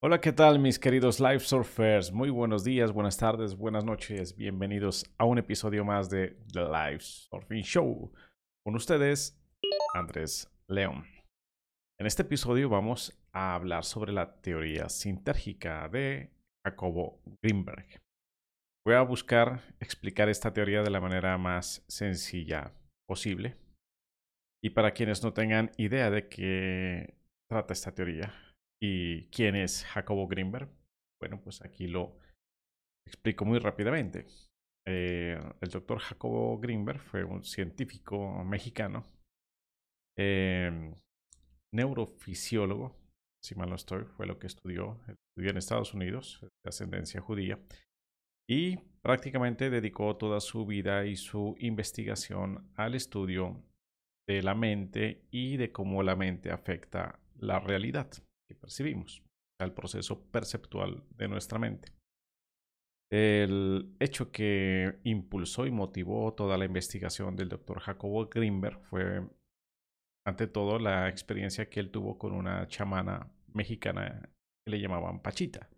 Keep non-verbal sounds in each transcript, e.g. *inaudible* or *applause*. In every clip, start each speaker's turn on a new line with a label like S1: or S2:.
S1: Hola, ¿qué tal mis queridos Live Surfers? Muy buenos días, buenas tardes, buenas noches. Bienvenidos a un episodio más de The Live Surfing Show. Con ustedes, Andrés León. En este episodio vamos a hablar sobre la teoría sintérgica de Jacobo Greenberg. Voy a buscar explicar esta teoría de la manera más sencilla posible. Y para quienes no tengan idea de qué trata esta teoría, ¿Y quién es Jacobo Greenberg? Bueno, pues aquí lo explico muy rápidamente. Eh, el doctor Jacobo Greenberg fue un científico mexicano, em, neurofisiólogo, si mal no estoy, fue lo que estudió, estudió en Estados Unidos, de ascendencia judía, y prácticamente dedicó toda su vida y su investigación al estudio de la mente y de cómo la mente afecta la realidad que percibimos, al proceso perceptual de nuestra mente. El hecho que impulsó y motivó toda la investigación del doctor Jacobo Greenberg fue, ante todo, la experiencia que él tuvo con una chamana mexicana que le llamaban Pachita,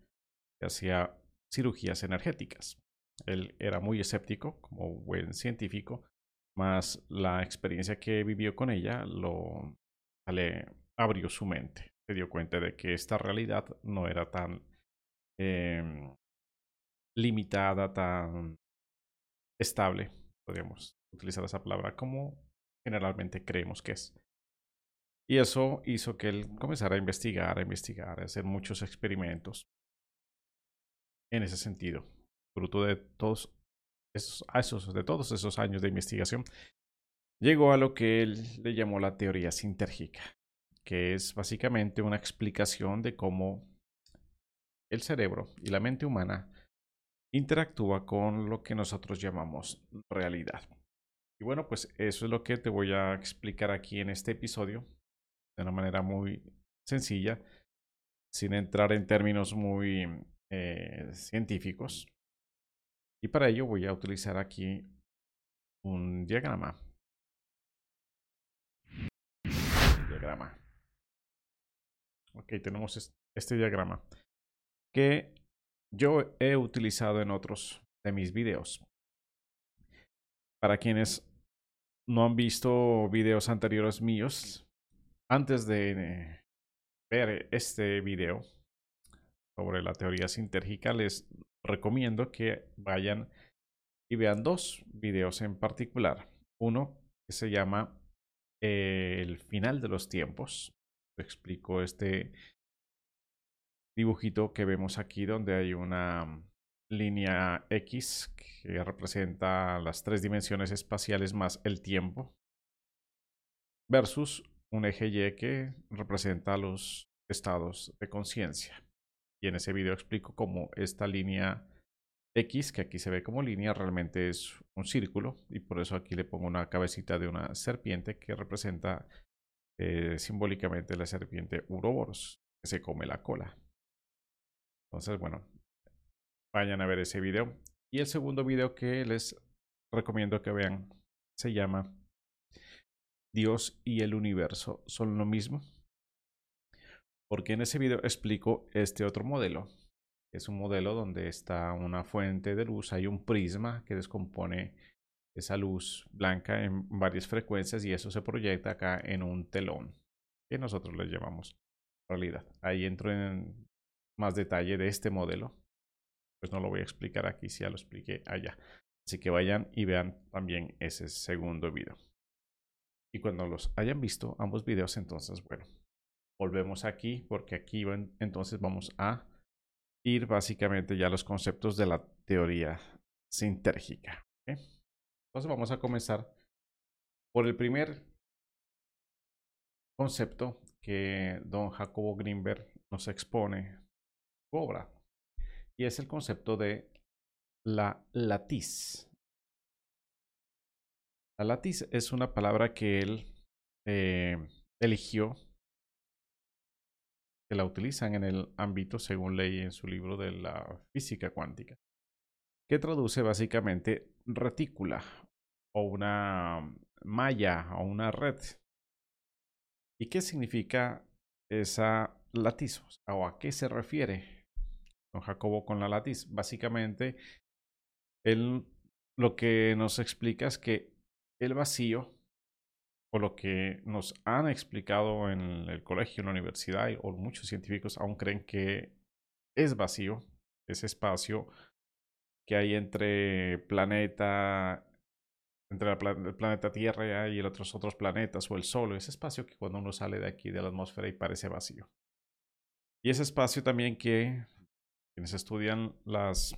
S1: que hacía cirugías energéticas. Él era muy escéptico, como buen científico, más la experiencia que vivió con ella lo le abrió su mente dio cuenta de que esta realidad no era tan em, limitada, tan estable, podríamos utilizar esa palabra, como generalmente creemos que es. Y eso hizo que él comenzara a investigar, a investigar, a hacer muchos experimentos en ese sentido, fruto de todos esos, de todos esos años de investigación, llegó a lo que él le llamó la teoría sintérgica que es básicamente una explicación de cómo el cerebro y la mente humana interactúa con lo que nosotros llamamos realidad. Y bueno, pues eso es lo que te voy a explicar aquí en este episodio de una manera muy sencilla, sin entrar en términos muy eh, científicos. Y para ello voy a utilizar aquí un diagrama. diagrama. Ok, tenemos este diagrama que yo he utilizado en otros de mis videos. Para quienes no han visto videos anteriores míos, antes de ver este video sobre la teoría sintérgica, les recomiendo que vayan y vean dos videos en particular. Uno que se llama eh, El final de los tiempos explico este dibujito que vemos aquí donde hay una línea X que representa las tres dimensiones espaciales más el tiempo versus un eje Y que representa los estados de conciencia. Y en ese video explico cómo esta línea X, que aquí se ve como línea, realmente es un círculo y por eso aquí le pongo una cabecita de una serpiente que representa eh, simbólicamente la serpiente Uroboros, que se come la cola. Entonces, bueno, vayan a ver ese video. Y el segundo video que les recomiendo que vean se llama Dios y el universo son lo mismo. Porque en ese video explico este otro modelo. Es un modelo donde está una fuente de luz, hay un prisma que descompone esa luz blanca en varias frecuencias y eso se proyecta acá en un telón que nosotros le llamamos realidad. Ahí entro en más detalle de este modelo. Pues no lo voy a explicar aquí, si ya lo expliqué allá. Así que vayan y vean también ese segundo video. Y cuando los hayan visto ambos videos, entonces, bueno, volvemos aquí porque aquí entonces vamos a ir básicamente ya a los conceptos de la teoría sintérgica. Entonces vamos a comenzar por el primer concepto que don Jacobo Greenberg nos expone obra. Y es el concepto de la latiz. La latiz es una palabra que él eh, eligió, que la utilizan en el ámbito, según leí en su libro de la física cuántica que traduce básicamente retícula o una malla o una red. ¿Y qué significa esa latiz o a qué se refiere don Jacobo con la latiz. Básicamente, él lo que nos explica es que el vacío, o lo que nos han explicado en el colegio, en la universidad, o muchos científicos aún creen que es vacío, ese espacio que hay entre planeta, entre el planeta Tierra y otros otros planetas o el Sol, ese espacio que cuando uno sale de aquí de la atmósfera y parece vacío. Y ese espacio también que quienes estudian las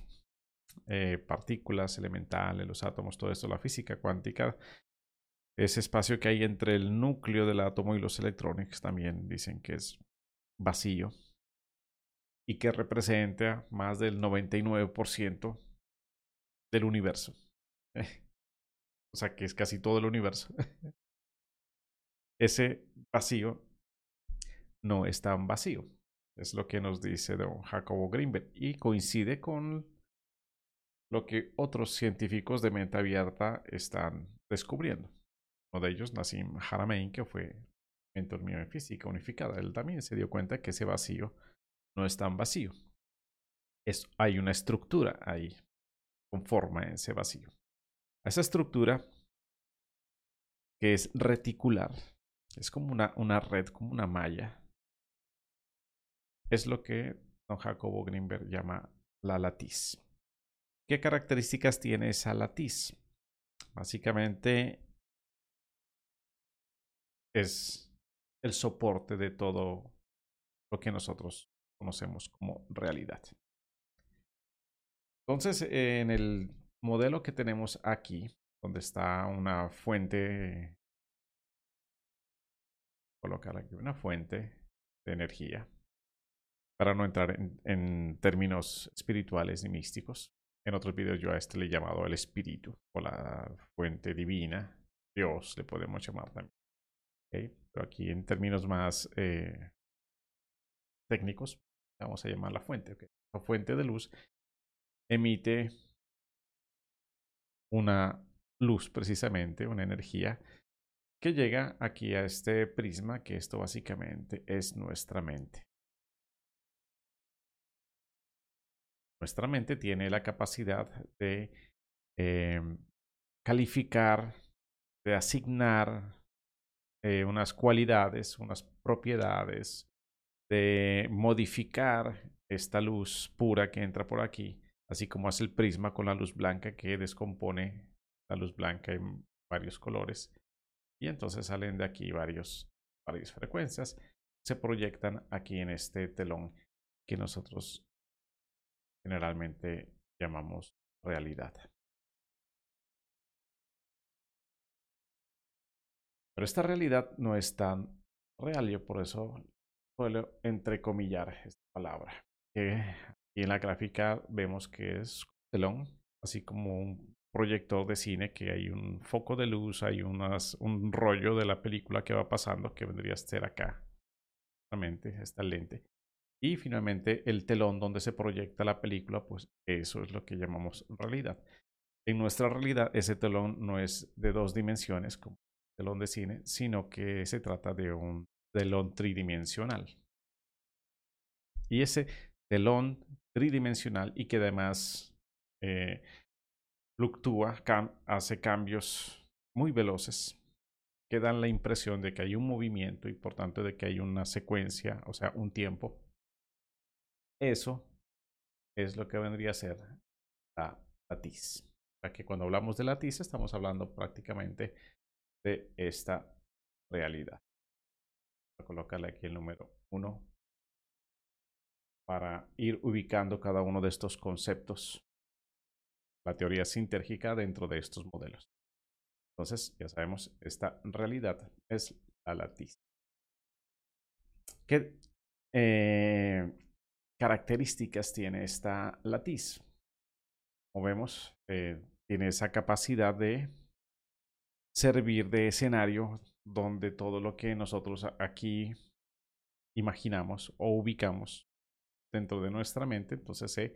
S1: eh, partículas elementales, los átomos, todo esto, la física cuántica, ese espacio que hay entre el núcleo del átomo y los electrones también dicen que es vacío y que representa más del 99% del universo. *laughs* o sea que es casi todo el universo. *laughs* Ese vacío no es tan vacío. Es lo que nos dice don Jacobo Greenberg y coincide con lo que otros científicos de mente abierta están descubriendo. Uno de ellos, Nassim Haramein, que fue mentor mío en física unificada, él también se dio cuenta que ese vacío no es tan vacío. Es, hay una estructura ahí, conforma ese vacío. Esa estructura, que es reticular, es como una, una red, como una malla, es lo que don Jacobo Greenberg llama la latiz. ¿Qué características tiene esa latiz? Básicamente es el soporte de todo lo que nosotros conocemos como realidad. Entonces, en el modelo que tenemos aquí, donde está una fuente, colocar aquí una fuente de energía, para no entrar en, términos espirituales y místicos. En otros videos yo a este le he llamado el espíritu o la fuente divina, Dios le podemos llamar también. Pero aquí en términos más eh, técnicos, vamos a llamar la fuente. La fuente de luz emite una luz precisamente, una energía que llega aquí a este prisma, que esto básicamente es nuestra mente. Nuestra mente tiene la capacidad de em, calificar, de asignar eh, unas cualidades, unas propiedades, de modificar esta luz pura que entra por aquí, así como hace el prisma con la luz blanca que descompone la luz blanca en varios colores. Y entonces salen de aquí varios, varias frecuencias, se proyectan aquí en este telón que nosotros generalmente llamamos realidad. Pero esta realidad no es tan real, yo por eso suelo entrecomillar esta palabra. Y en la gráfica vemos que es telón, así como un proyector de cine, que hay un foco de luz, hay unas, un rollo de la película que va pasando, que vendría a ser acá, realmente, esta lente. Y finalmente el telón donde se proyecta la película, pues eso es lo que llamamos realidad. En nuestra realidad ese telón no es de dos dimensiones como el telón de cine, sino que se trata de un telón tridimensional. Y ese telón tridimensional y que además eh, fluctúa, hace cambios muy veloces que dan la impresión de que hay un movimiento y por tanto de que hay una secuencia, o sea, un tiempo eso es lo que vendría a ser la latiz. O que cuando hablamos de latiz estamos hablando prácticamente de esta realidad. Voy a colocarle aquí el número 1 para ir ubicando cada uno de estos conceptos, la teoría sintérgica dentro de estos modelos. Entonces, ya sabemos, esta realidad es la latiz. ¿Qué, eh, características tiene esta latiz. Como vemos, eh, tiene esa capacidad de servir de escenario donde todo lo que nosotros aquí imaginamos o ubicamos dentro de nuestra mente, entonces se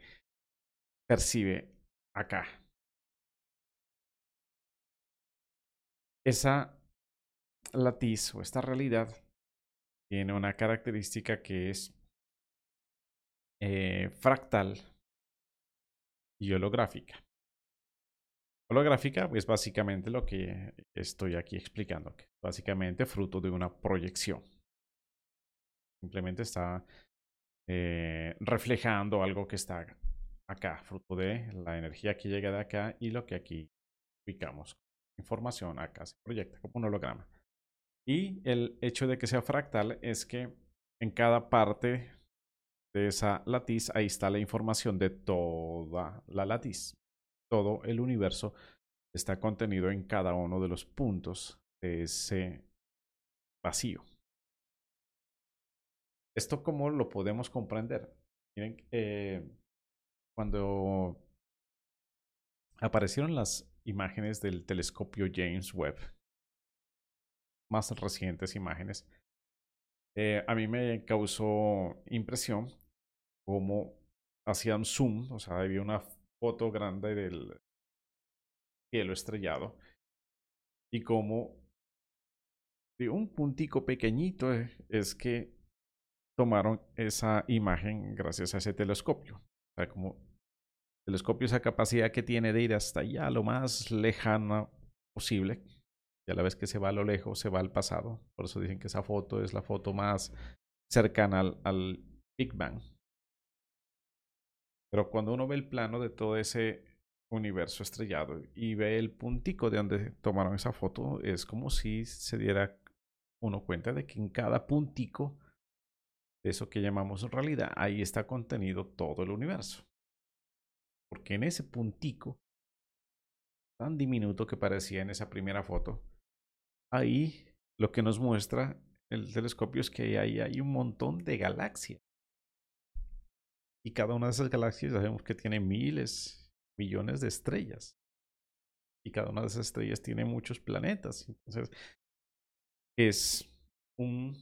S1: percibe acá. Esa latiz o esta realidad tiene una característica que es eh, fractal y holográfica. Holográfica es básicamente lo que estoy aquí explicando. Básicamente fruto de una proyección. Simplemente está eh, reflejando algo que está acá, fruto de la energía que llega de acá y lo que aquí ubicamos. Información acá se proyecta como un holograma. Y el hecho de que sea fractal es que en cada parte de esa latiz ahí está la información de toda la latiz todo el universo está contenido en cada uno de los puntos de ese vacío. ¿Esto cómo lo podemos comprender? Miren, eh, cuando aparecieron las imágenes del telescopio James Webb, más recientes imágenes, eh, a mí me causó impresión cómo hacían zoom, o sea, había una foto grande del cielo estrellado y como de un puntico pequeñito eh, es que tomaron esa imagen gracias a ese telescopio. O sea, como telescopio esa capacidad que tiene de ir hasta allá lo más lejano posible. Y a la vez que se va a lo lejos, se va al pasado. Por eso dicen que esa foto es la foto más cercana al, al Big Bang. Pero cuando uno ve el plano de todo ese universo estrellado y ve el puntico de donde tomaron esa foto, es como si se diera uno cuenta de que en cada puntico eso que llamamos realidad, ahí está contenido todo el universo. Porque en ese puntico, tan diminuto que parecía en esa primera foto, ahí lo que nos muestra el telescopio es que ahí hay un montón de galaxias. Y cada una de esas galaxias sabemos que tiene miles, millones de estrellas. Y cada una de esas estrellas tiene muchos planetas. Entonces, es un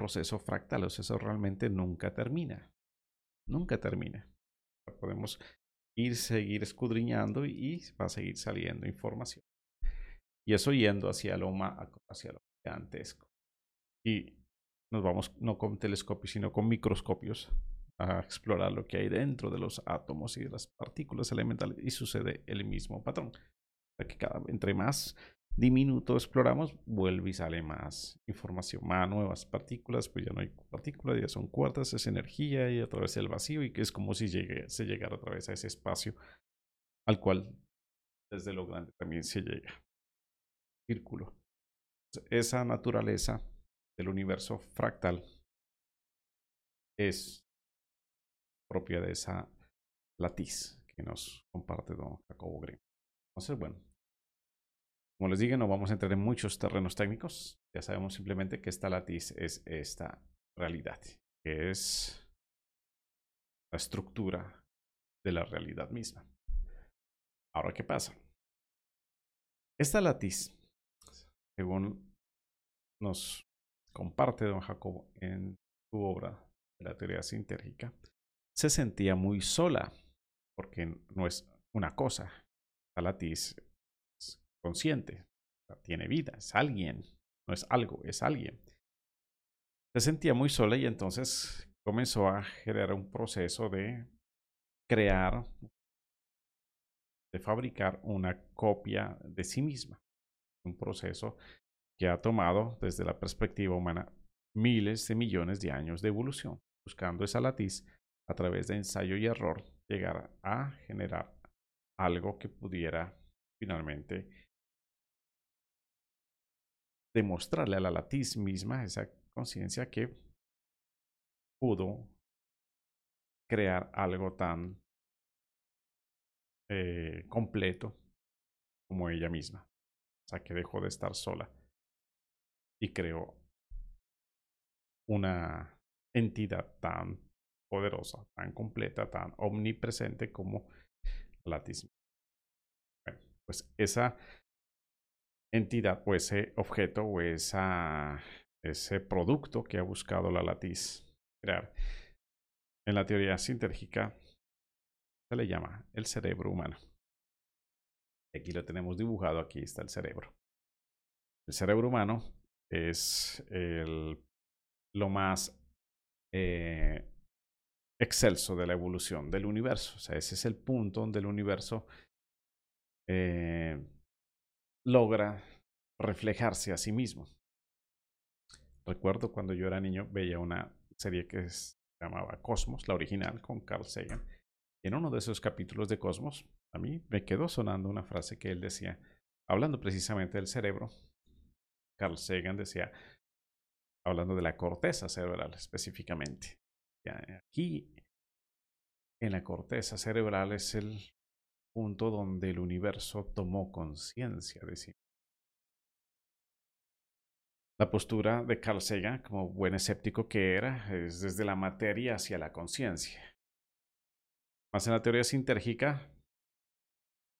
S1: proceso fractal. O sea, eso realmente nunca termina. Nunca termina. Podemos ir, seguir escudriñando y va a seguir saliendo información. Y eso yendo hacia lo, hacia lo gigantesco. Y nos vamos no con telescopios, sino con microscopios a explorar lo que hay dentro de los átomos y de las partículas elementales y sucede el mismo patrón. Que cada, entre más diminuto exploramos, vuelve y sale más información, más nuevas partículas, pues ya no hay partículas, ya son cuartas, es energía y a través del vacío y que es como si llegue, se llegara a través a ese espacio al cual desde lo grande también se llega. Círculo. Esa naturaleza del universo fractal es propia de esa latiz que nos comparte don Jacobo Grimm. Entonces, bueno, como les dije, no vamos a entrar en muchos terrenos técnicos. Ya sabemos simplemente que esta latiz es esta realidad, que es la estructura de la realidad misma. Ahora, ¿qué pasa? Esta latiz, según nos comparte don Jacobo en su obra de la teoría sintérgica, se sentía muy sola, porque no es una cosa. La latiz consciente, tiene vida, es alguien, no es algo, es alguien. Se sentía muy sola y entonces comenzó a generar un proceso de crear, de fabricar una copia de sí misma. Un proceso que ha tomado desde la perspectiva humana miles de millones de años de evolución, buscando esa latiz a través de ensayo y error, llegar a generar algo que pudiera finalmente demostrarle a la latiz misma esa conciencia que pudo crear algo tan eh, completo como ella misma. O sea, que dejó de estar sola y creó una entidad tan poderosa, tan completa, tan omnipresente como la. Bueno, pues esa entidad o ese objeto o esa, ese producto que ha buscado la latiz crear. En la teoría sintérgica se le llama el cerebro humano. Aquí lo tenemos dibujado, aquí está el cerebro. El cerebro humano es el lo más eh, excelso de la evolución del universo. O sea, ese es el punto donde el universo eh, logra reflejarse a sí mismo. Recuerdo cuando yo era niño, veía una serie que se llamaba Cosmos, la original, con Carl Sagan. En uno de esos capítulos de Cosmos, a mí me quedó sonando una frase que él decía, hablando precisamente del cerebro. Carl Sagan decía, hablando de la corteza cerebral específicamente. Aquí, en la corteza cerebral, es el punto donde el universo tomó conciencia de sí. La postura de Carl Sagan, como buen escéptico que era, es desde la materia hacia la conciencia. Más en la teoría sintérgica,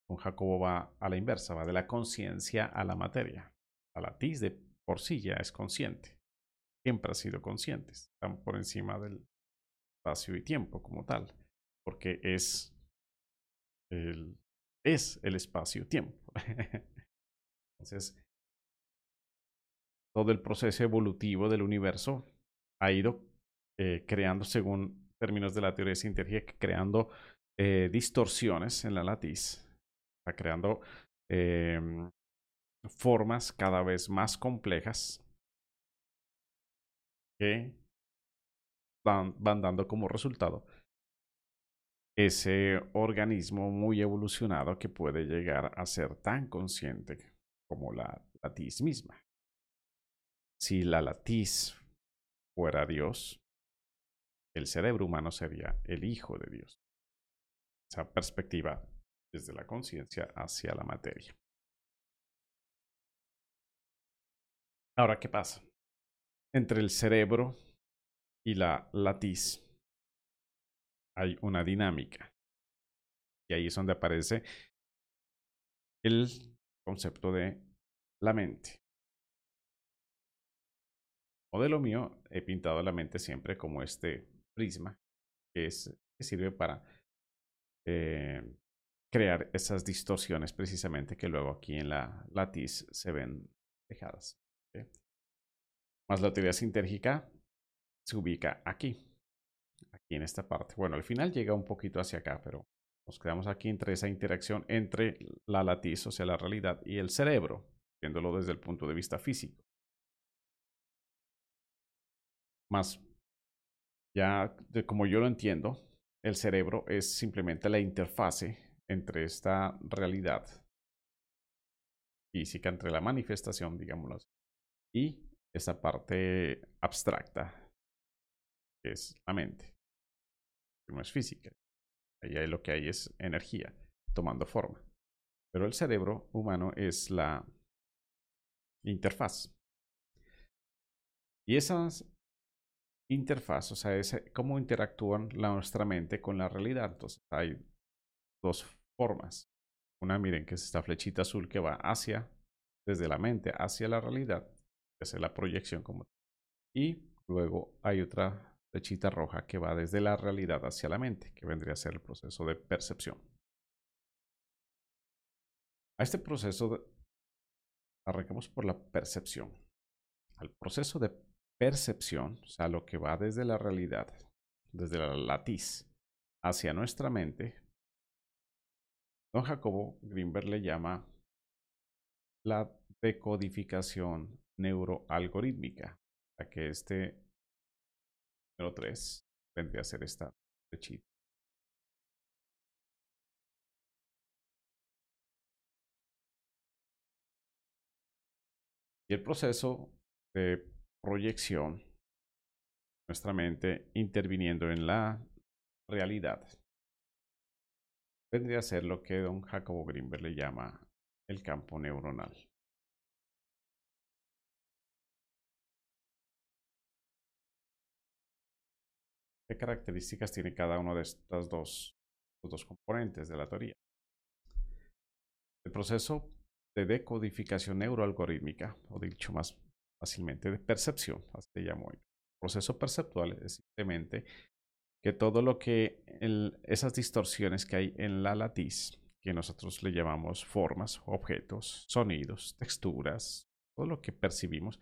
S1: con Jacobo va a la inversa, va de la conciencia a la materia. A la tis de por sí ya es consciente. Siempre ha sido consciente. Están por encima del espacio y tiempo como tal. Porque es es el espacio-tiempo. *laughs* Entonces, todo el proceso evolutivo del universo ha ido eh, creando, según términos de la teoría científica, creando eh, distorsiones en la latiz, está creando em, formas cada vez más complejas que van dando como resultado ese organismo muy evolucionado que puede llegar a ser tan consciente como la latiz misma si la latiz fuera Dios, el cerebro humano sería el Hijo de Dios. Esa perspectiva desde la conciencia hacia la materia. Ahora, ¿qué pasa? Entre el cerebro y la latiz hay una dinámica. Y ahí es donde aparece el concepto de la mente modelo mío he pintado la mente siempre como este prisma que, es, que sirve para eh, crear esas distorsiones precisamente que luego aquí en la latiz se ven dejadas. Más la teoría sintérgica se ubica aquí, aquí en esta parte. Bueno, al final llega un poquito hacia acá, pero nos quedamos aquí entre esa interacción entre la latiz, o sea, la realidad, y el cerebro, viéndolo desde el punto de vista físico. Más, ya de como yo lo entiendo, el cerebro es simplemente la interfase entre esta realidad física, entre la manifestación, digámoslo así, y esa parte abstracta, que es la mente, no es física. Ahí lo que hay es energía tomando forma. Pero el cerebro humano es la interfaz. Y esas interfaz, o sea, es cómo interactúan la, nuestra mente con la realidad. Entonces, hay dos formas. Una, miren, que es esta flechita azul que va hacia, desde la mente hacia la realidad, que es la proyección como Y luego hay otra flechita roja que va desde la realidad hacia la mente, que vendría a ser el proceso de percepción. A este proceso arrancamos por la percepción. Al proceso de percepción, o sea, lo que va desde la realidad, desde la latiz hacia nuestra mente, don Jacobo Greenberg le llama la decodificación neuroalgorítmica, a que este número 3 vendría a ser esta flechita. Y el proceso de proyección, nuestra mente interviniendo en la realidad. Vendría a ser lo que don Jacobo Greenberg le llama el campo neuronal. ¿Qué características tiene cada uno de estos dos, componentes de la teoría? El proceso de decodificación neuroalgorítmica, o dicho más fácilmente de percepción, así se llamó. El proceso perceptual es simplemente que todo lo que, esas distorsiones que hay en la latiz, que nosotros le llamamos formas, objetos, sonidos, texturas, todo lo que percibimos,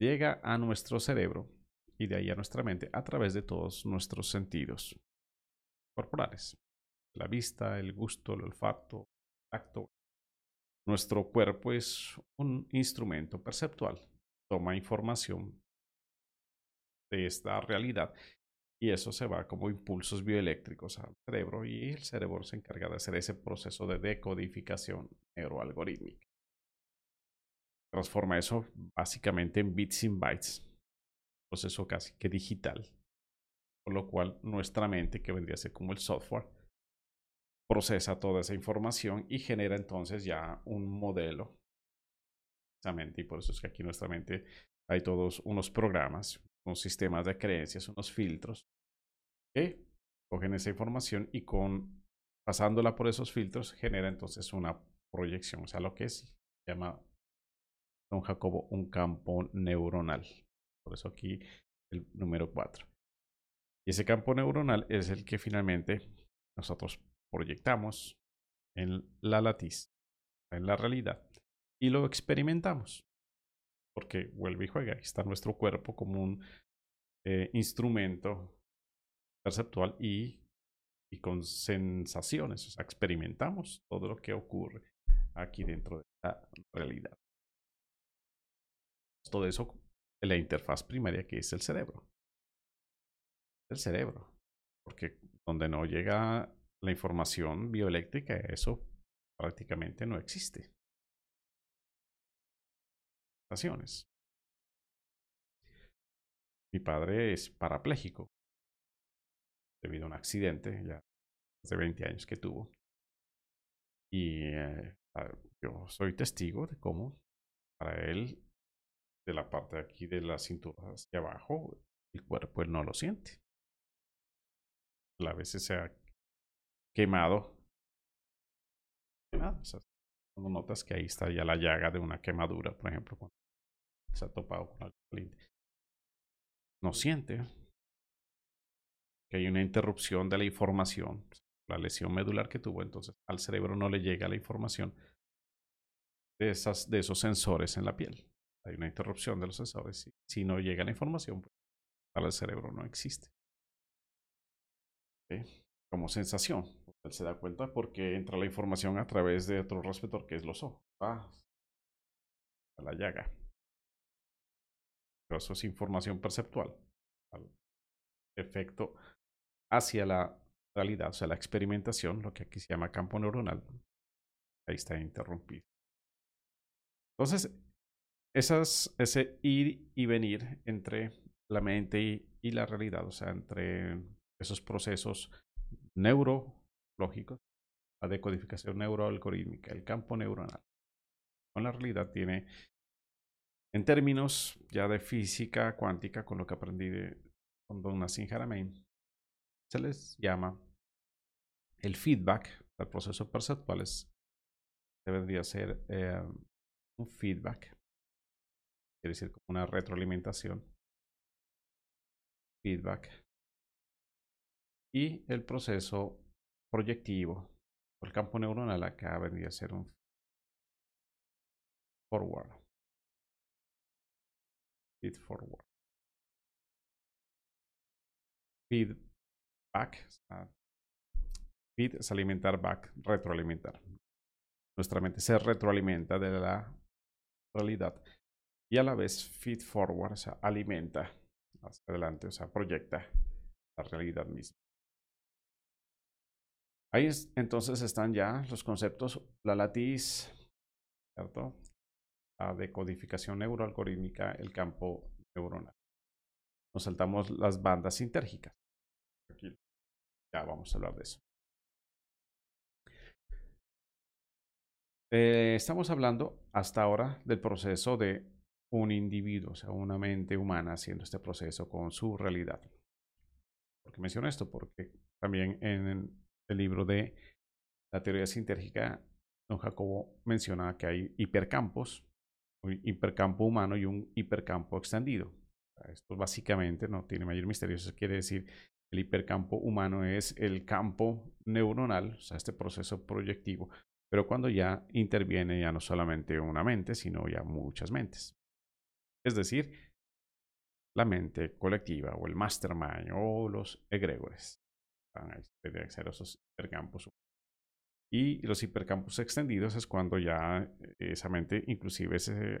S1: llega a nuestro cerebro y de ahí a nuestra mente a través de todos nuestros sentidos corporales. La vista, el gusto, el olfato, el tacto. Nuestro cuerpo es un instrumento perceptual. Toma información de esta realidad y eso se va como impulsos bioeléctricos al cerebro y el cerebro se encarga de hacer ese proceso de decodificación neuroalgorítmica. Transforma eso básicamente en bits in bytes, proceso casi que digital, por lo cual nuestra mente, que vendría a ser como el software, procesa toda esa información y genera entonces ya un modelo. Y por eso es que aquí en nuestra mente hay todos unos programas con sistemas de creencias, unos filtros, que cogen esa información y con pasándola por esos filtros genera entonces una proyección, o sea, lo que es, se llama don Jacobo un campo neuronal. Por eso aquí el número 4. Y ese campo neuronal es el que finalmente nosotros proyectamos en la latiz, en la realidad, y lo experimentamos porque vuelve y juega. Aquí está nuestro cuerpo como un eh, instrumento perceptual y, y con sensaciones. O sea, experimentamos todo lo que ocurre aquí dentro de la realidad. Todo eso en la interfaz primaria que es el cerebro. El cerebro. Porque donde no llega la información bioeléctrica, eso prácticamente no existe. Mi padre es parapléjico debido a un accidente ya hace 20 años que tuvo. Y eh, yo soy testigo de cómo para él, de la parte de aquí de la cintura hacia abajo, el cuerpo él no lo siente. A veces se ha quemado. notas que ahí está ya la llaga de una quemadura, por ejemplo, cuando se ha topado con algo caliente. No siente que hay una interrupción de la información, la lesión medular que tuvo, entonces al cerebro no le llega la información de, esas, de esos sensores en la piel. Hay una interrupción de los sensores. Si, no llega la información, pues, para el cerebro no existe. Como sensación. Él se da cuenta porque entra la información a través de otro receptor que es los ojos. Ah, a la llaga. Pero eso es información perceptual. efecto hacia la realidad, o sea, la experimentación, lo que aquí se llama campo neuronal, ahí está interrumpido. Entonces, esas, ese ir y venir entre la mente y, y la realidad, o sea, entre esos procesos neurológicos, la decodificación neuroalgorítmica, el campo neuronal, con la realidad tiene en términos ya de física cuántica, con lo que aprendí de, con Don Nassim Haramein, se les llama el feedback, el proceso perceptual es, debería ser eh, un feedback, decir como una retroalimentación, feedback, y el proceso proyectivo, el campo neuronal acá vendría a ser un forward feed forward. Feed back. Feed es alimentar, back, retroalimentar. Nuestra mente se retroalimenta de la realidad y a la vez feed forward, o sea, alimenta hacia adelante, o sea, proyecta la realidad misma. Ahí entonces están ya los conceptos, la latiz, ¿cierto? la decodificación neuroalgorítmica el campo neuronal. Nos saltamos las bandas sintérgicas. Aquí ya vamos a hablar de eso. Eh, estamos hablando hasta ahora del proceso de un individuo, o sea, una mente humana haciendo este proceso con su realidad. ¿Por qué menciono esto? Porque también en el libro de la teoría sintérgica, don Jacobo menciona que hay hipercampos un hipercampo humano y un hipercampo extendido. Esto básicamente no tiene mayor misterio. Eso quiere decir el hipercampo humano es el campo neuronal, o sea, este proceso proyectivo, pero cuando ya interviene ya no solamente una mente, sino ya muchas mentes. Es decir, la mente colectiva o el mastermind o los egregores. Van a ser esos hipercampos. Y los hipercampos extendidos es cuando ya esa mente inclusive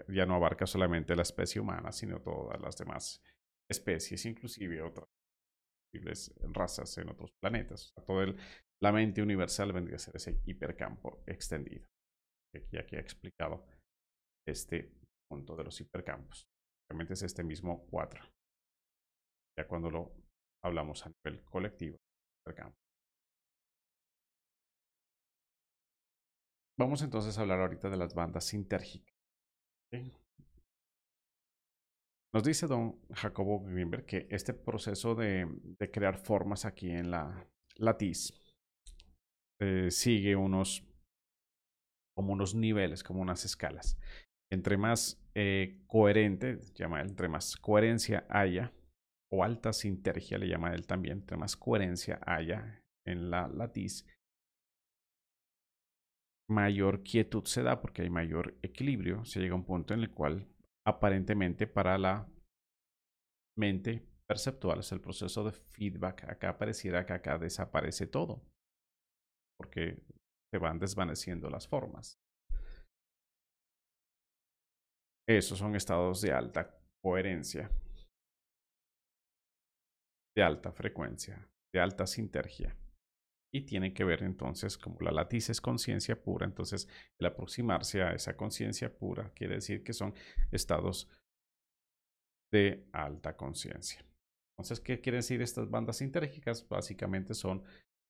S1: ya no abarca solamente la especie humana, sino todas las demás especies, inclusive otras razas en otros planetas. todo el, la mente universal vendría a ser ese hipercampo extendido. Aquí, aquí he explicado este punto de los hipercampos. Realmente es este mismo 4. Ya cuando lo hablamos a nivel colectivo. Vamos entonces a hablar ahorita de las bandas sintérgicas. Nos dice don Jacobo Greenberg que este proceso de, crear formas aquí en la latiz eh, sigue unos como unos niveles, como unas escalas. Entre más eh, coherente, llama él, entre más coherencia haya, o alta sintergia le llama él también, entre más coherencia haya en la latiz, mayor quietud se da porque hay mayor equilibrio. Se llega a un punto en el cual aparentemente para la mente perceptual, es el proceso de feedback. Acá pareciera que acá desaparece todo, porque se van desvaneciendo las formas. Esos son estados de alta coherencia, de alta frecuencia, de alta sintergia. Y tiene que ver entonces, como la latiz es conciencia pura, entonces el aproximarse a esa conciencia pura quiere decir que son estados de alta conciencia. Entonces, ¿qué quieren decir estas bandas sintérgicas? Básicamente son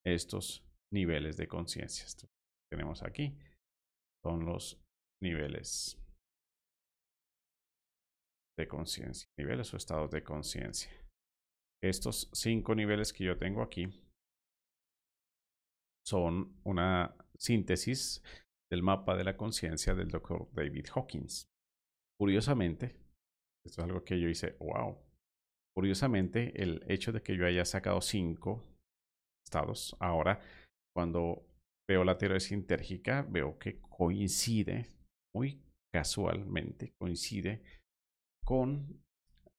S1: estos niveles de conciencia. Tenemos aquí son los niveles de conciencia, niveles o estados de conciencia. Estos cinco niveles que yo tengo aquí son una síntesis del mapa de la conciencia del doctor David Hawkins. Curiosamente, esto es algo que yo hice, wow. Curiosamente, el hecho de que yo haya sacado cinco estados, ahora cuando veo la teoría sintérgica, veo que coincide, muy casualmente, coincide con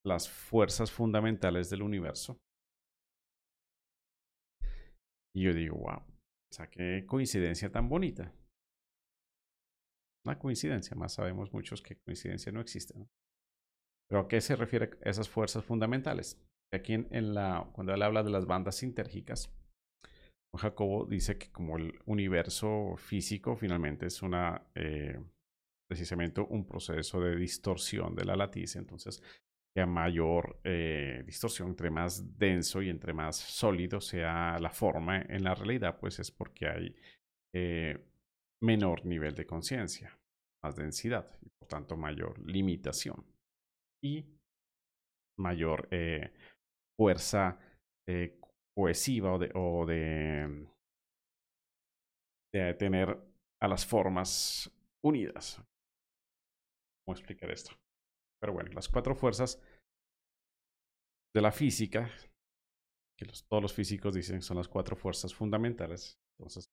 S1: las fuerzas fundamentales del universo. Y yo digo, wow, o sea, qué coincidencia tan bonita. Una coincidencia, más sabemos muchos que coincidencia no existe. Pero ¿a qué se refiere esas fuerzas fundamentales? Aquí en, la, cuando él habla de las bandas sintérgicas, Jacobo dice que como el universo físico finalmente es una eh, precisamente un proceso de distorsión de la latiz, entonces a mayor eh, distorsión, entre más denso y entre más sólido sea la forma en la realidad, pues es porque hay eh, menor nivel de conciencia, más densidad y por tanto mayor limitación y mayor eh, fuerza cohesiva o de tener a las formas unidas. ¿Cómo explicar esto? Pero bueno, las cuatro fuerzas de la física, que todos los físicos dicen son las cuatro fuerzas fundamentales. Entonces,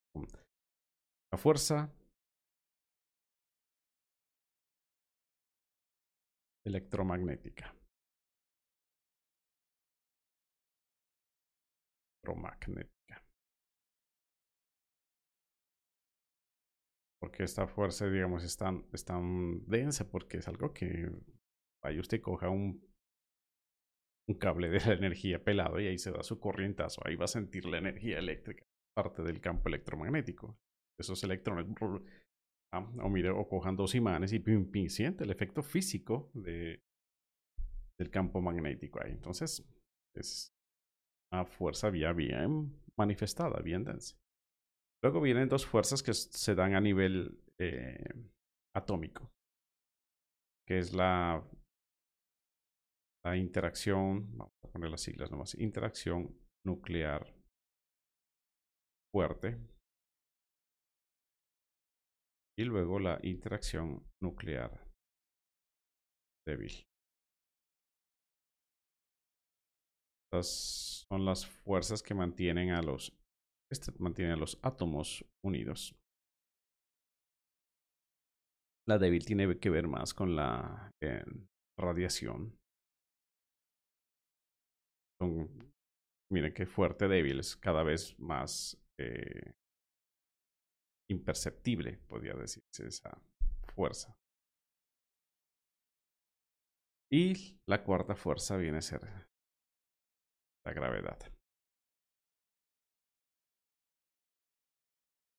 S1: la fuerza electromagnética. Electromagnética. Porque esta fuerza, digamos, es tan, densa porque es algo que ahí usted coja un, un cable de la energía pelado y ahí se da su corrientazo. Ahí va a sentir la energía eléctrica, parte del campo electromagnético. Esos electrones o mire, o cojan dos imanes y pim, pim, siente el efecto físico de, del campo magnético ahí. Entonces, es una fuerza bien manifestada, bien densa. Luego vienen dos fuerzas que se dan a nivel eh, atómico, que es la, interacción, vamos a poner las siglas nomás, interacción nuclear fuerte y luego la interacción nuclear débil. Estas son las fuerzas que mantienen a los, este mantienen a los átomos unidos. La débil tiene que ver más con la eh, radiación. miren qué fuerte, débiles, cada vez más eh, imperceptible, podría decirse, esa fuerza. Y la cuarta fuerza viene a ser la gravedad.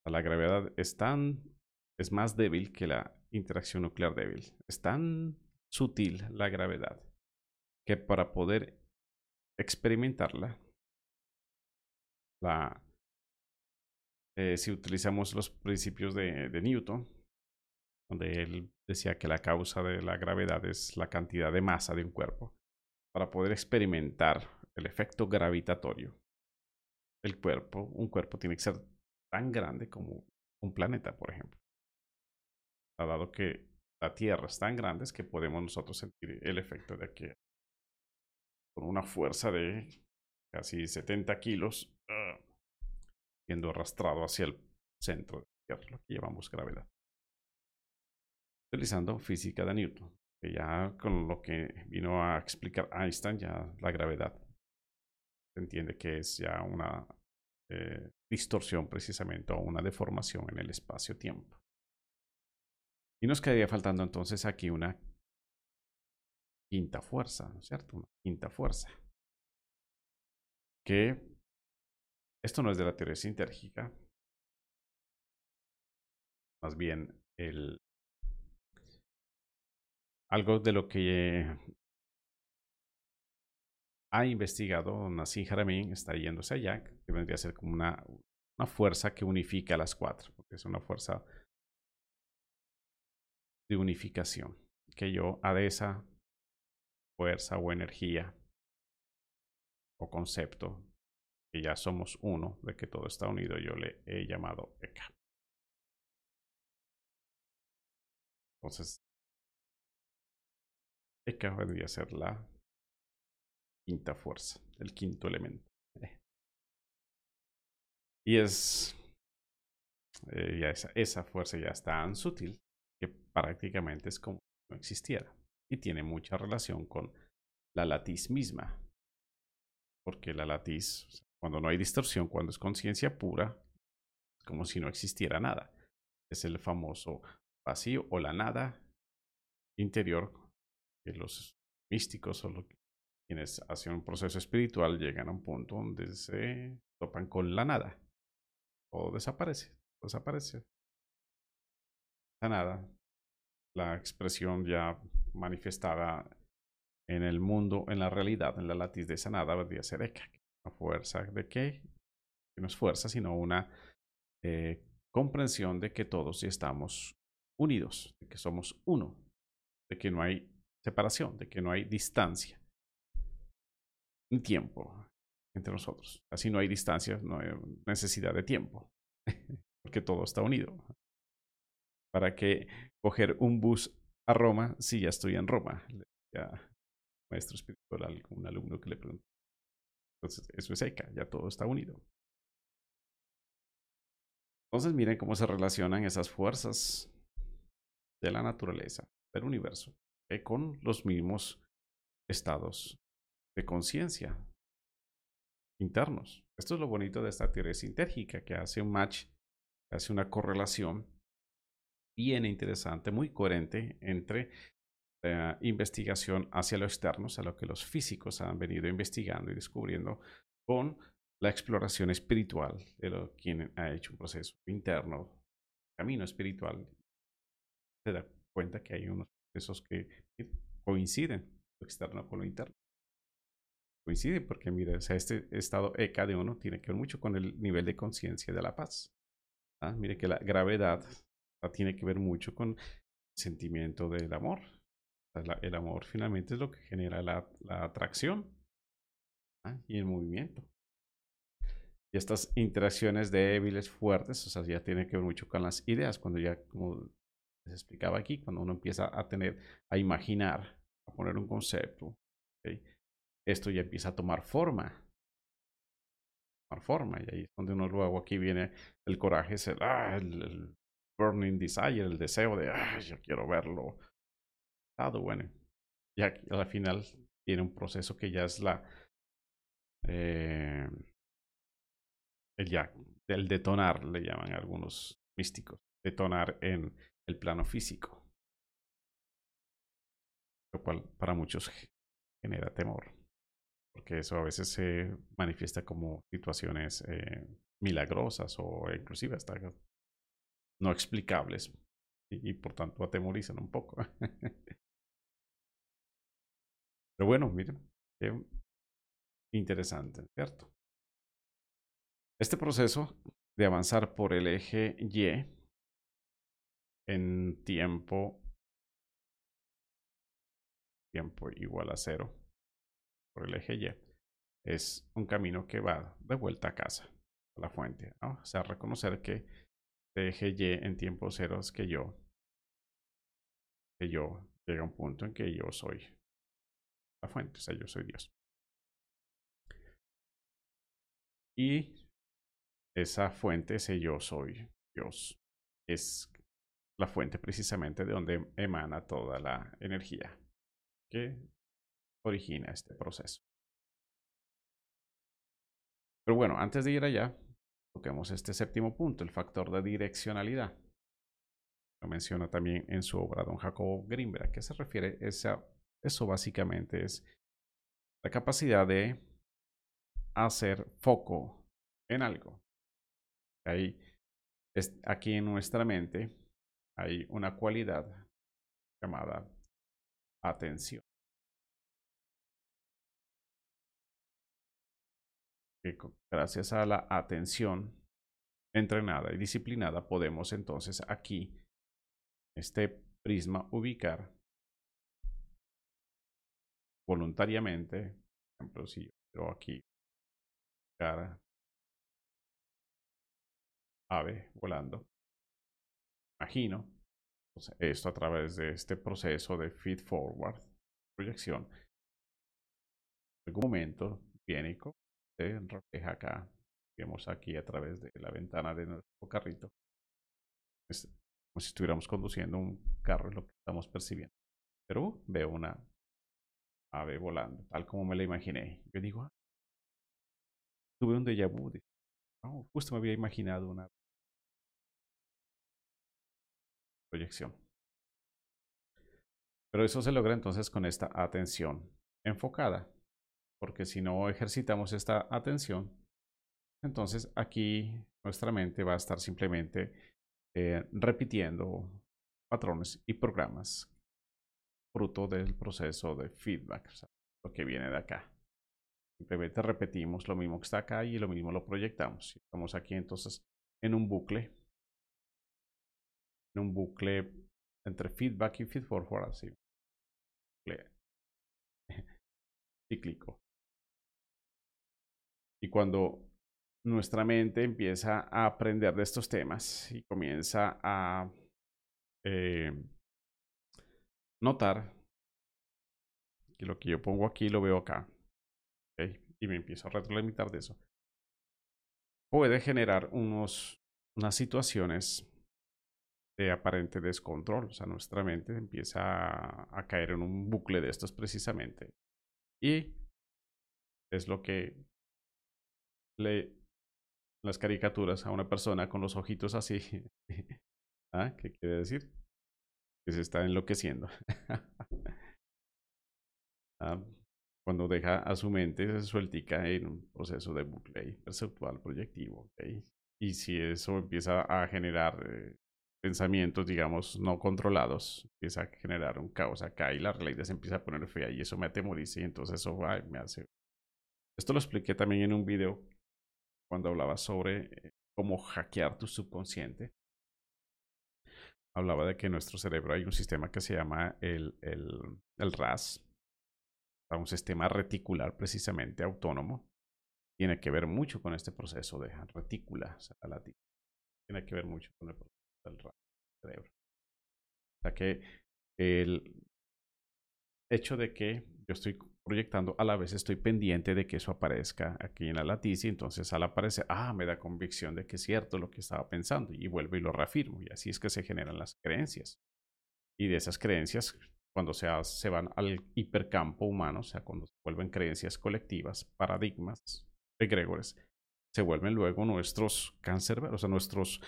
S1: La gravedad es tan, es más débil que la interacción nuclear débil. Es tan sutil la gravedad que para poder experimentarla, la, eh, si utilizamos los principios de, de Newton, donde él decía que la causa de la gravedad es la cantidad de masa de un cuerpo, para poder experimentar el efecto gravitatorio, el cuerpo, un cuerpo tiene que ser tan grande como un planeta, por ejemplo. Dado que la Tierra es tan grande es que podemos nosotros sentir el efecto de que con una fuerza de casi 70 kilos, uh, siendo arrastrado hacia el centro de la lo que llamamos gravedad. Utilizando física de Newton, ya con lo que vino a explicar Einstein, ya la gravedad se entiende que es ya una eh, distorsión precisamente o una deformación en el espacio-tiempo. Y nos quedaría faltando entonces aquí una quinta fuerza, ¿no es cierto? Una quinta fuerza. Que esto no es de la teoría sintérgica, más bien el, algo de lo que ha investigado Nassim Haramein, está yéndose allá, que vendría a ser como una, una fuerza que unifica a las cuatro, porque es una fuerza de unificación, que yo a esa fuerza o energía o concepto, que ya somos uno, de que todo está unido, yo le he llamado Eka. Entonces, Eka vendría a ser la quinta fuerza, el quinto elemento. Y es, eh, ya esa, esa, fuerza ya es tan sutil que prácticamente es como si no existiera. Y tiene mucha relación con la latiz misma. Porque la latiz, cuando no hay distorsión, cuando es conciencia pura, es como si no existiera nada. Es el famoso vacío o la nada interior que los místicos o lo que quienes hacen un proceso espiritual llegan a un punto donde se topan con la nada. O desaparece, desaparece. La nada, la expresión ya manifestada en el mundo, en la realidad, en la latiz de esa nada, debería ser Eka. Una fuerza de qué? Que no es fuerza, sino una eh, comprensión de que todos estamos unidos, de que somos uno, de que no hay separación, de que no hay distancia un tiempo entre nosotros. Así no hay distancia, no hay necesidad de tiempo, *laughs* porque todo está unido. ¿Para qué coger un bus a Roma si ya estoy en Roma? Ya, maestro espiritual, un alumno que le preguntó. Entonces, eso es seca, ya todo está unido. Entonces, miren cómo se relacionan esas fuerzas de la naturaleza, del universo, eh, con los mismos estados de conciencia internos. Esto es lo bonito de esta teoría sintérgica, que hace un match, hace una correlación bien interesante, muy coherente entre la investigación hacia lo externo, a lo que los físicos han venido investigando y descubriendo, con la exploración espiritual de lo, quien ha hecho un proceso interno, camino espiritual. Se da cuenta que hay unos procesos que coinciden, lo externo con lo interno coincide, porque mira, este estado ECA de uno tiene que ver mucho con el nivel de conciencia de la paz. ¿ah? Mire que la gravedad tiene que ver mucho con el sentimiento del amor. el amor finalmente es lo que genera la, atracción ¿ah? y el movimiento. Y estas interacciones débiles, fuertes, o sea, ya tiene que ver mucho con las ideas. Cuando ya, como les explicaba aquí, cuando uno empieza a tener, a imaginar, a poner un concepto, esto ya empieza a tomar forma. Tomar forma. Y ahí es donde uno luego aquí viene el coraje, es el, ah, el, burning desire, el deseo de, ah, yo quiero verlo. Bueno, y aquí, al final tiene un proceso que ya es la, eh, el, ya, el detonar, le llaman algunos místicos, detonar en el plano físico, lo cual para muchos genera temor, porque eso a veces se manifiesta como situaciones eh, milagrosas o inclusive hasta no explicables y, por tanto atemorizan un poco. *laughs* Pero bueno, miren, interesante, ¿cierto? Este proceso de avanzar por el eje Y en tiempo tiempo igual a cero por el eje Y es un camino que va de vuelta a casa, a la fuente. O sea, reconocer que el eje Y en tiempo cero es que yo, que yo llega a un punto en que yo soy la fuente, o sea, yo soy Dios. Y esa fuente, ese yo soy Dios, es la fuente precisamente de donde emana toda la energía que origina este proceso. Pero bueno, antes de ir allá, toquemos este séptimo punto, el factor de direccionalidad. Lo menciona también en su obra don Jacobo Greenberg. ¿A qué se refiere? Eso básicamente es la capacidad de hacer foco en algo. Ahí, aquí en nuestra mente hay una cualidad llamada atención. Gracias a la atención entrenada y disciplinada podemos entonces aquí, este prisma, ubicar voluntariamente, por ejemplo, si yo aquí cara ave volando, imagino esto a través de este proceso de feed forward, proyección. En algún momento, bienico, acá. Vemos aquí a través de la ventana de nuestro carrito. Es como si estuviéramos conduciendo un carro, lo que estamos percibiendo. Pero veo una ave volando, tal como me la imaginé. Yo digo, ah, tuve un déjà vu. justo me había imaginado una proyección. Pero eso se logra entonces con esta atención enfocada, porque si no ejercitamos esta atención, entonces aquí nuestra mente va a estar simplemente eh, repitiendo patrones y programas fruto del proceso de feedback, lo que viene de acá. Simplemente repetimos lo mismo que está acá y lo mismo lo proyectamos. Estamos aquí entonces en un bucle un bucle entre feedback y feedforward, así. *laughs* Cíclico. Y cuando nuestra mente empieza a aprender de estos temas y comienza a eh, notar que lo que yo pongo aquí lo veo acá, y me empiezo a retroalimentar de eso, puede generar unos, unas situaciones de aparente descontrol. O sea, nuestra mente empieza a, caer en un bucle de estos precisamente. Y es lo que le las caricaturas a una persona con los ojitos así. *laughs* ¿Ah? ¿Qué quiere decir? Que se está enloqueciendo. *laughs* ¿Ah? Cuando deja a su mente se sueltica en un proceso de bucle perceptual proyectivo. Y si eso empieza a generar eh, pensamientos, digamos, no controlados, empieza a generar un caos acá y la realidad se empieza a poner fea y eso me atemoriza y entonces eso me hace... Esto lo expliqué también en un video cuando hablaba sobre eh, cómo hackear tu subconsciente. Hablaba de que en nuestro cerebro hay un sistema que se llama el, el, el RAS, un sistema reticular precisamente autónomo. Tiene que ver mucho con este proceso de retícula, o sea, la, tiene que ver mucho con el proceso del cerebro. O sea que el hecho de que yo estoy proyectando, a la vez estoy pendiente de que eso aparezca aquí en la laticia, entonces al aparecer, ah, me da convicción de que es cierto lo que estaba pensando y vuelvo y lo reafirmo y así es que se generan las creencias. Y de esas creencias, cuando se, van al hipercampo humano, o sea, cuando se vuelven creencias colectivas, paradigmas, egregores, se vuelven luego nuestros cáncer, o sea, nuestros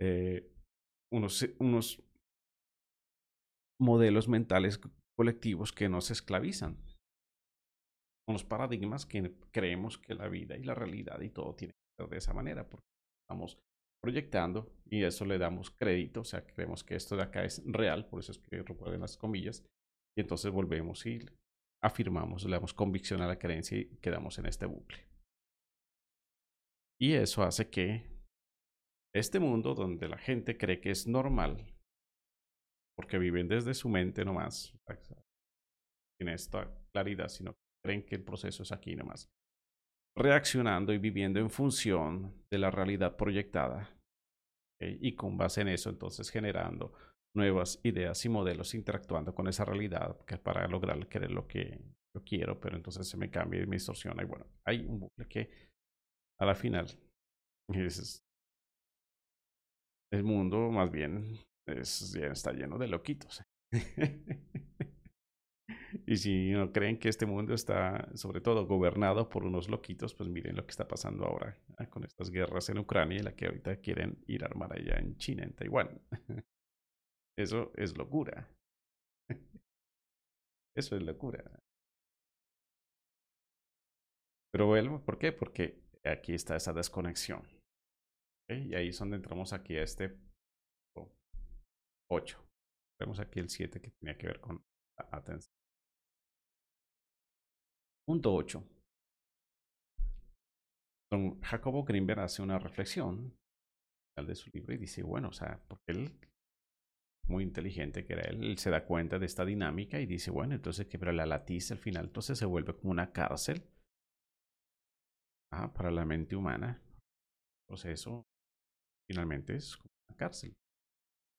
S1: eh, unos, unos modelos mentales colectivos que nos esclavizan. Unos paradigmas que creemos que la vida y la realidad y todo tiene que ser de esa manera, porque estamos proyectando y eso le damos crédito, o sea, creemos que esto de acá es real, por eso es que recuerden las comillas, y entonces volvemos y afirmamos, le damos convicción a la creencia y quedamos en este bucle. Y eso hace que este mundo donde la gente cree que es normal, porque viven desde su mente nomás, sin esta claridad, sino creen que el proceso es aquí nomás, reaccionando y viviendo en función de la realidad proyectada. Y con base en eso, entonces generando nuevas ideas y modelos interactuando con esa realidad que para lograr querer lo que yo quiero, pero entonces se me cambia y me distorsiona. Y bueno, hay un bucle que a la final es, el mundo más bien es, está lleno de loquitos. *laughs* y si no creen que este mundo está sobre todo gobernado por unos loquitos, pues miren lo que está pasando ahora ah, con estas guerras en Ucrania y la que ahorita quieren ir a armar allá en China, en Taiwán. *laughs* Eso es locura. *laughs* Eso es locura. Pero vuelvo, ¿por qué? Porque aquí está esa desconexión. Y ahí es donde entramos aquí a este 8. Vemos aquí el 7 que tenía que ver con la atención. Punto 8. Don Jacobo Grimberg hace una reflexión al de su libro y dice, bueno, o sea, porque él muy inteligente que era él, él se da cuenta de esta dinámica y dice, bueno, entonces que la latiza al final entonces se vuelve como una cárcel ah, para la mente humana. Entonces eso finalmente es como una cárcel.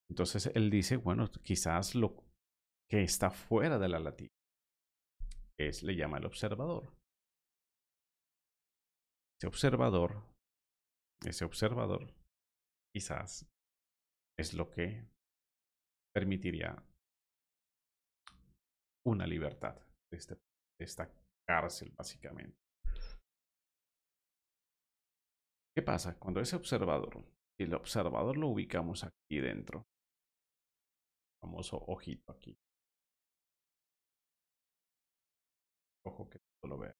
S1: Entonces él dice, bueno, quizás lo que está fuera de la latiz es, le llama el observador. Ese observador, ese observador, quizás es lo que permitiría una libertad de, este, de esta cárcel, básicamente. ¿Qué pasa? Cuando ese observador, si el observador lo ubicamos aquí dentro, famoso ojito aquí. Ojo que todo lo vea.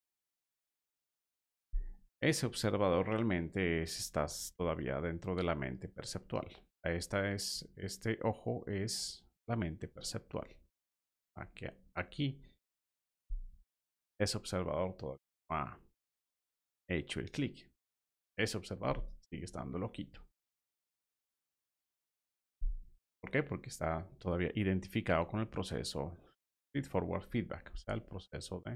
S1: Ese observador realmente es, estás todavía dentro de la mente perceptual. Esta es, este ojo es la mente perceptual. Aquí, aquí ese observador todavía no ha hecho el clic. Ese observador sigue estando loquito. ¿Por qué? Porque está todavía identificado con el proceso feed forward feedback, o sea, el proceso de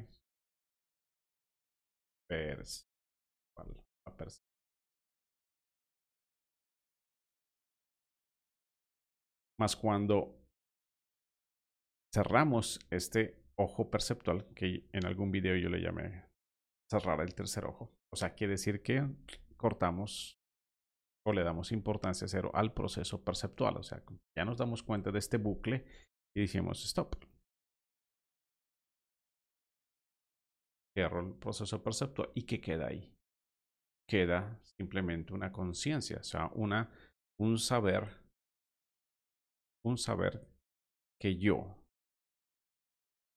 S1: Más cuando cerramos este ojo perceptual, que en algún video yo le llamé cerrar el tercer ojo. O sea, quiere decir que cortamos o le damos importancia cero al proceso perceptual. O sea, ya nos damos cuenta de este bucle y decimos stop. El proceso perceptual y ¿qué queda ahí? Queda simplemente una conciencia, o sea, una, un saber un saber que yo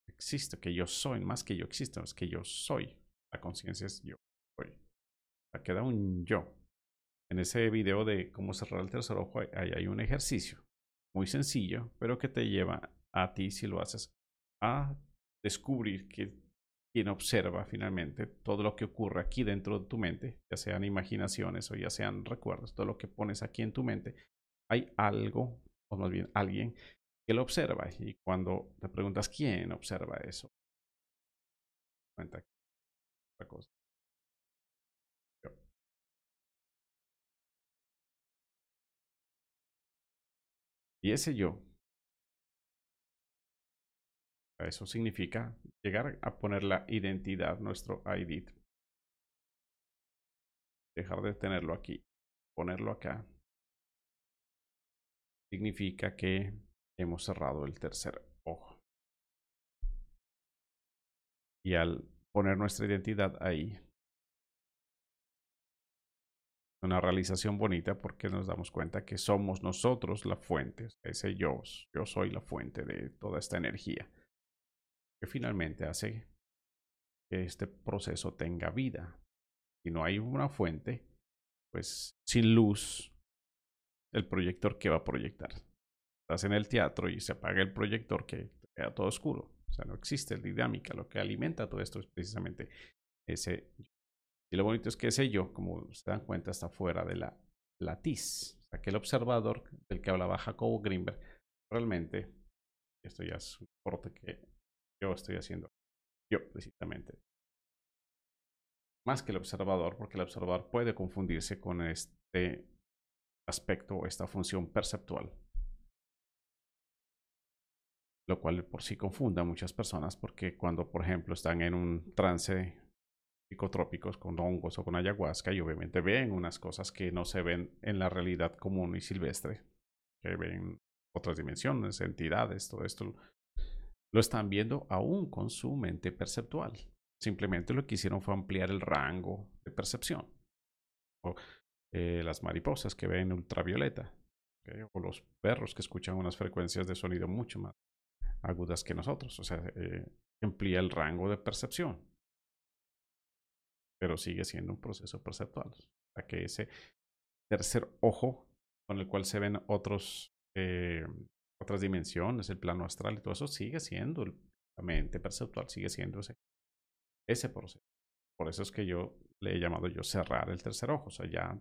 S1: existo, que yo soy, más que yo existo, es que yo soy. La conciencia es yo soy. queda un yo. En ese video de cómo cerrar el tercer ojo, ahí hay un ejercicio muy sencillo, pero que te lleva a ti, si lo haces, a descubrir que quien observa finalmente todo lo que ocurre aquí dentro de tu mente, ya sean imaginaciones o ya sean recuerdos, todo lo que pones aquí en tu mente, hay algo o más bien alguien que lo observa. Y cuando te preguntas quién observa eso, cuenta cosa. Y ese yo, eso significa llegar a poner la identidad, nuestro ID. Dejar de tenerlo aquí, ponerlo acá significa que hemos cerrado el tercer ojo. Y al poner nuestra identidad ahí, una realización bonita porque nos damos cuenta que somos nosotros la fuente, ese yo, yo soy la fuente de toda esta energía, que finalmente hace que este proceso tenga vida. Si no hay una fuente, pues sin luz, el proyector que va a proyectar. Estás en el teatro y se apaga el proyector que queda todo oscuro. O sea, no existe dinámica. Lo que alimenta todo esto es precisamente ese y lo bonito es que ese yo, como se dan cuenta, está fuera de la latiz. Aquel observador del que hablaba Jacobo Greenberg, realmente, esto ya es un corte que yo estoy haciendo, yo precisamente. Más que el observador, porque el observador puede confundirse con este aspecto o esta función perceptual. Lo cual por sí confunda a muchas personas porque cuando, por ejemplo, están en un trance psicotrópicos con hongos o con ayahuasca y obviamente ven unas cosas que no se ven en la realidad común y silvestre, que ven otras dimensiones, entidades, todo esto lo están viendo aún con su mente perceptual. Simplemente lo que hicieron fue ampliar el rango de percepción. O eh, las mariposas que ven ultravioleta, o los perros que escuchan unas frecuencias de sonido mucho más agudas que nosotros. O sea, eh, amplía el rango de percepción pero sigue siendo un proceso perceptual. O que ese tercer ojo con el cual se ven otros, eh, otras dimensiones, el plano astral y todo eso, sigue siendo la mente perceptual, sigue siendo ese, ese proceso. Por eso es que yo le he llamado yo cerrar el tercer ojo, o sea, ya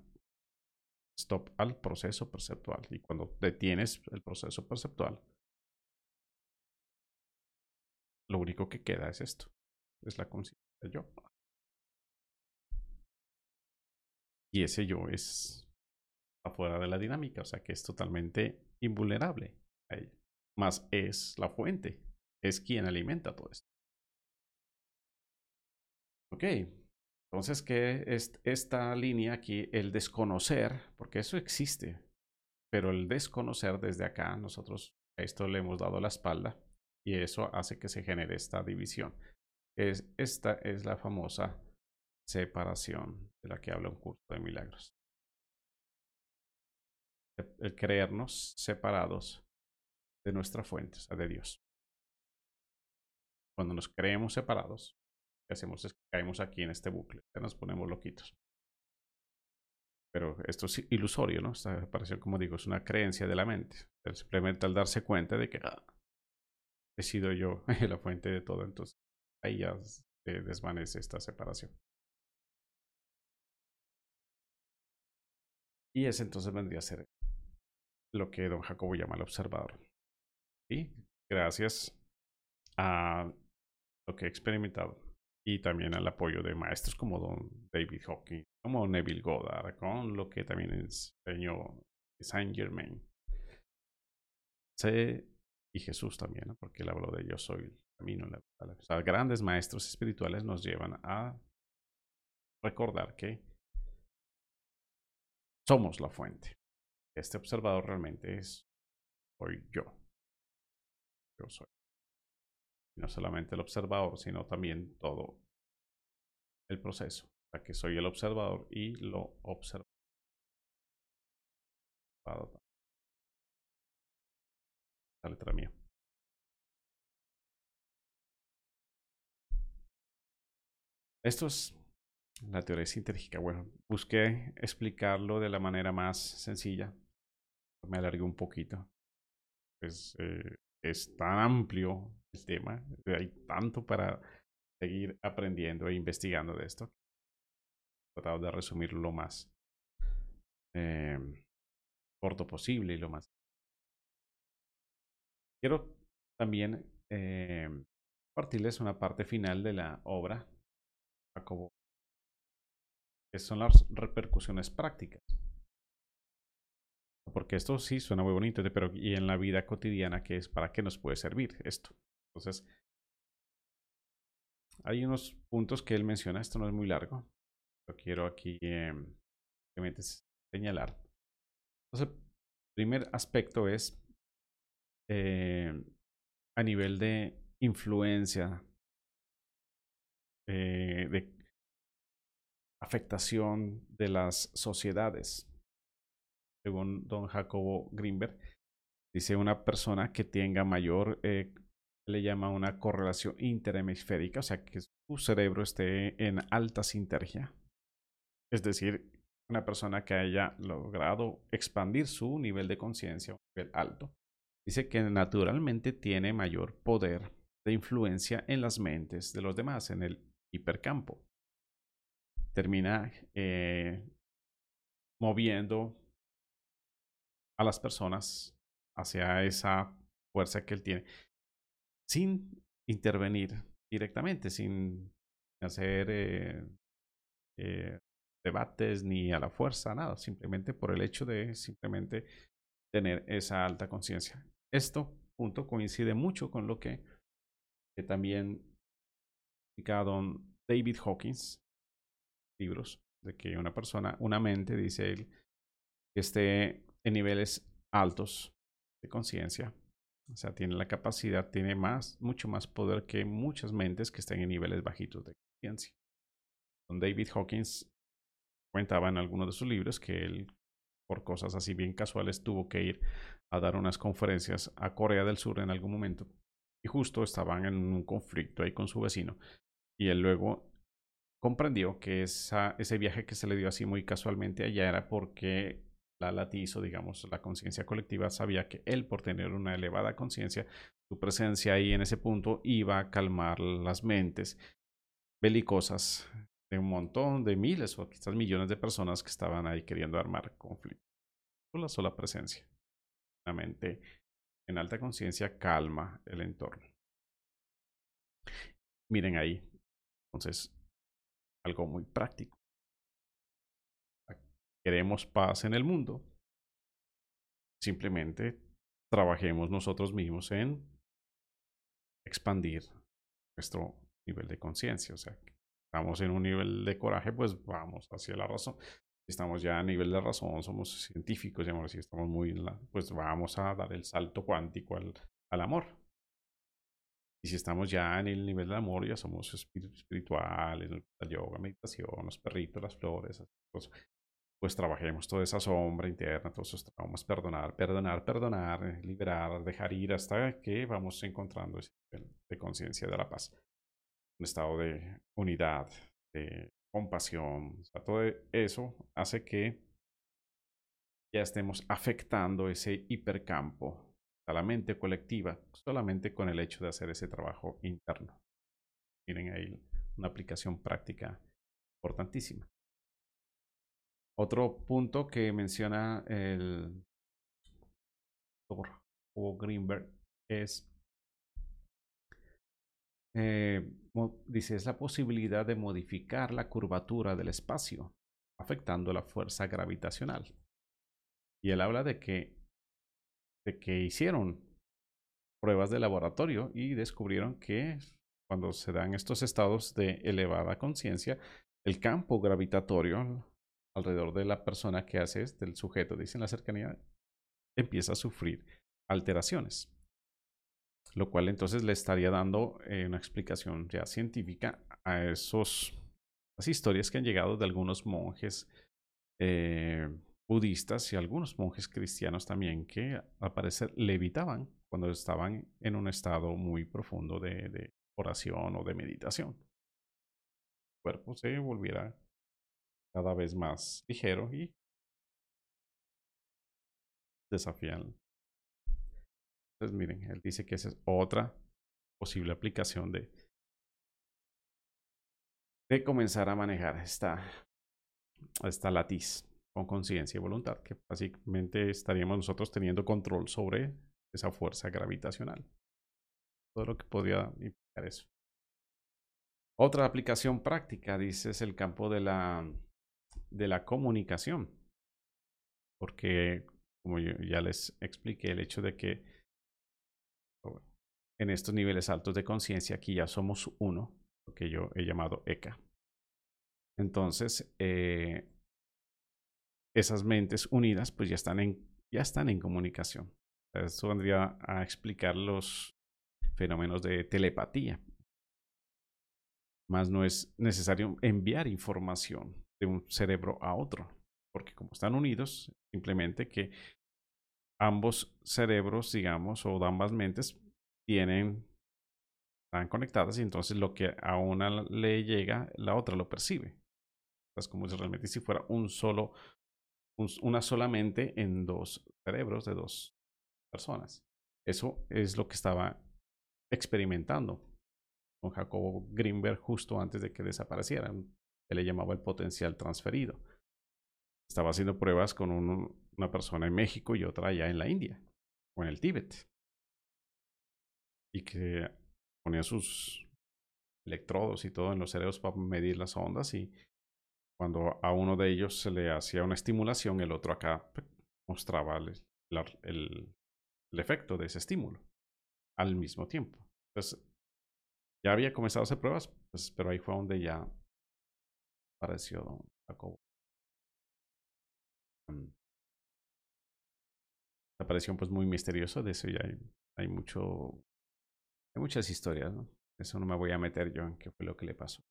S1: stop al proceso perceptual. Y cuando detienes el proceso perceptual, lo único que queda es esto, es la conciencia yo. Y ese yo es afuera de la dinámica, o sea que es totalmente invulnerable Más es la fuente, es quien alimenta todo esto. Ok, entonces, ¿qué es esta línea aquí? El desconocer, porque eso existe, pero el desconocer desde acá, nosotros a esto le hemos dado la espalda y eso hace que se genere esta división. Es, esta es la famosa separación de la que habla un curso de milagros. El creernos separados de nuestra fuente, o sea, de Dios. Cuando nos creemos separados, lo que hacemos es que caemos aquí en este bucle, nos ponemos loquitos. Pero esto es ilusorio, ¿no? Esta separación, como digo, es una creencia de la mente. Simplemente al darse cuenta de que ah, he sido yo *laughs* la fuente de todo, entonces ahí ya se desvanece esta separación. Y ese entonces vendría a ser lo que don Jacobo llama el observador. Y gracias a lo que he experimentado y también al apoyo de maestros como don David Hawking, como Neville Goddard, con lo que también enseñó Saint Germain. y Jesús también, porque él habló de yo soy el camino. La, o sea, grandes maestros espirituales nos llevan a recordar que somos la fuente. Este observador realmente es, soy yo. Soy. no solamente el observador, sino también todo el proceso. O que soy el observador y lo observo. La letra mía. Esto es la teoría sintérgica. Bueno, busqué explicarlo de la manera más sencilla. Me alargué un poquito. Pues, es tan amplio el tema. Hay tanto para seguir aprendiendo e investigando de esto. He tratado de resumirlo lo más eh, corto posible y lo más. Quiero también eh, compartirles una parte final de la obra. Jacobo que son las repercusiones prácticas. Porque esto sí suena muy bonito, pero ¿y en la vida cotidiana qué es? ¿Para qué nos puede servir esto? Entonces, hay unos puntos que él menciona, esto no es muy largo, lo quiero aquí eh, señalar. Entonces, el primer aspecto es eh, a nivel de influencia eh, de afectación de las sociedades. Según don Jacobo Greenberg, dice una persona que tenga mayor, eh, le llama una correlación interhemisférica, o sea, que su cerebro esté en alta sinergia. Es decir, una persona que haya logrado expandir su nivel de conciencia un nivel alto, dice que naturalmente tiene mayor poder de influencia en las mentes de los demás, en el hipercampo. Termina eh, moviendo a las personas hacia esa fuerza que él tiene, sin intervenir directamente, sin hacer eh, eh, debates ni a la fuerza, nada, simplemente por el hecho de simplemente tener esa alta conciencia. Esto, punto, coincide mucho con lo que, también explica don David Hawkins, libros, de que una persona, una mente, dice él, que esté en niveles altos de conciencia, o sea, tiene la capacidad, tiene más, mucho más poder que muchas mentes que estén en niveles bajitos de conciencia. David Hawkins comentaba en algunos de sus libros que él, por cosas así bien casuales, tuvo que ir a dar unas conferencias a Corea del Sur en algún momento. Y justo estaban en un conflicto ahí con su vecino. Y él luego comprendió que esa, ese viaje que se le dio así muy casualmente allá era porque la latizo, digamos, la conciencia colectiva sabía que él, por tener una elevada conciencia, su presencia ahí en ese punto iba a calmar las mentes belicosas de un montón de miles o quizás millones de personas que estaban ahí queriendo armar conflicto. Con la sola presencia. La mente en alta conciencia calma el entorno. Miren ahí. Entonces, algo muy práctico. Queremos paz en el mundo. Simplemente trabajemos nosotros mismos en expandir nuestro nivel de conciencia. O sea, estamos en un nivel de coraje, pues vamos hacia la razón. Estamos ya a nivel de razón, somos científicos, digamos, si estamos muy, pues vamos a dar el salto cuántico al, al amor. Y si estamos ya en el nivel del amor, ya somos espirituales, la yoga, meditación, los perritos, las flores, pues trabajemos toda esa sombra interna, todos esos traumas, perdonar, perdonar, perdonar, liberar, dejar ir hasta que vamos encontrando ese nivel de conciencia de la paz un estado de unidad, de compasión. O todo eso hace que ya estemos afectando ese hipercampo a la mente colectiva solamente con el hecho de hacer ese trabajo interno. Miren ahí una aplicación práctica importantísima. Otro punto que menciona el doctor Greenberg es eh, dice, es la posibilidad de modificar la curvatura del espacio, afectando la fuerza gravitacional. Y él habla de que, de que hicieron pruebas de laboratorio y descubrieron que cuando se dan estos estados de elevada conciencia, el campo gravitatorio alrededor de la persona que hace, del sujeto, dice en la cercanía, empieza a sufrir alteraciones lo cual entonces le estaría dando eh, una explicación ya científica a esos historias que han llegado de algunos monjes eh, budistas y algunos monjes cristianos también que al parecer levitaban cuando estaban en un estado muy profundo de oración o de meditación. El cuerpo se volviera cada vez más ligero y desafían entonces, miren, él dice que esa es otra posible aplicación de, de comenzar a manejar esta, esta latiz con conciencia y voluntad, que básicamente estaríamos nosotros teniendo control sobre esa fuerza gravitacional. Todo lo que podría implicar eso. Otra aplicación práctica, dice, es el campo de la, de la comunicación. Porque, como ya les expliqué, el hecho de que en estos niveles altos de conciencia, aquí ya somos uno, lo que yo he llamado ECA. Entonces, eh, esas mentes unidas, pues ya están en, ya están en comunicación. Esto vendría a explicar los fenómenos de telepatía. más no es necesario enviar información de un cerebro a otro, porque como están unidos, simplemente que ambos cerebros, digamos, o ambas mentes tienen, están conectadas y entonces lo que a una le llega, la otra lo percibe. Es como si realmente si fuera un solo, una sola mente en dos cerebros de dos personas. Eso es lo que estaba experimentando con Jacobo Greenberg justo antes de que desaparecieran. Le llamaba el potencial transferido. Estaba haciendo pruebas con una persona en México y otra allá en la India o en el Tíbet. Y que ponía sus electrodos y todo en los cerebros para medir las ondas y cuando a uno de ellos se le hacía una estimulación, el otro acá pues, mostraba el, efecto de ese estímulo al mismo tiempo. Entonces, ya había comenzado a hacer pruebas, pues, pero ahí fue donde ya apareció Don Jacobo. Mm. aparición pues muy misteriosa, de eso ya hay, mucho, hay muchas historias. Eso no me voy a meter yo en qué fue lo que le pasó.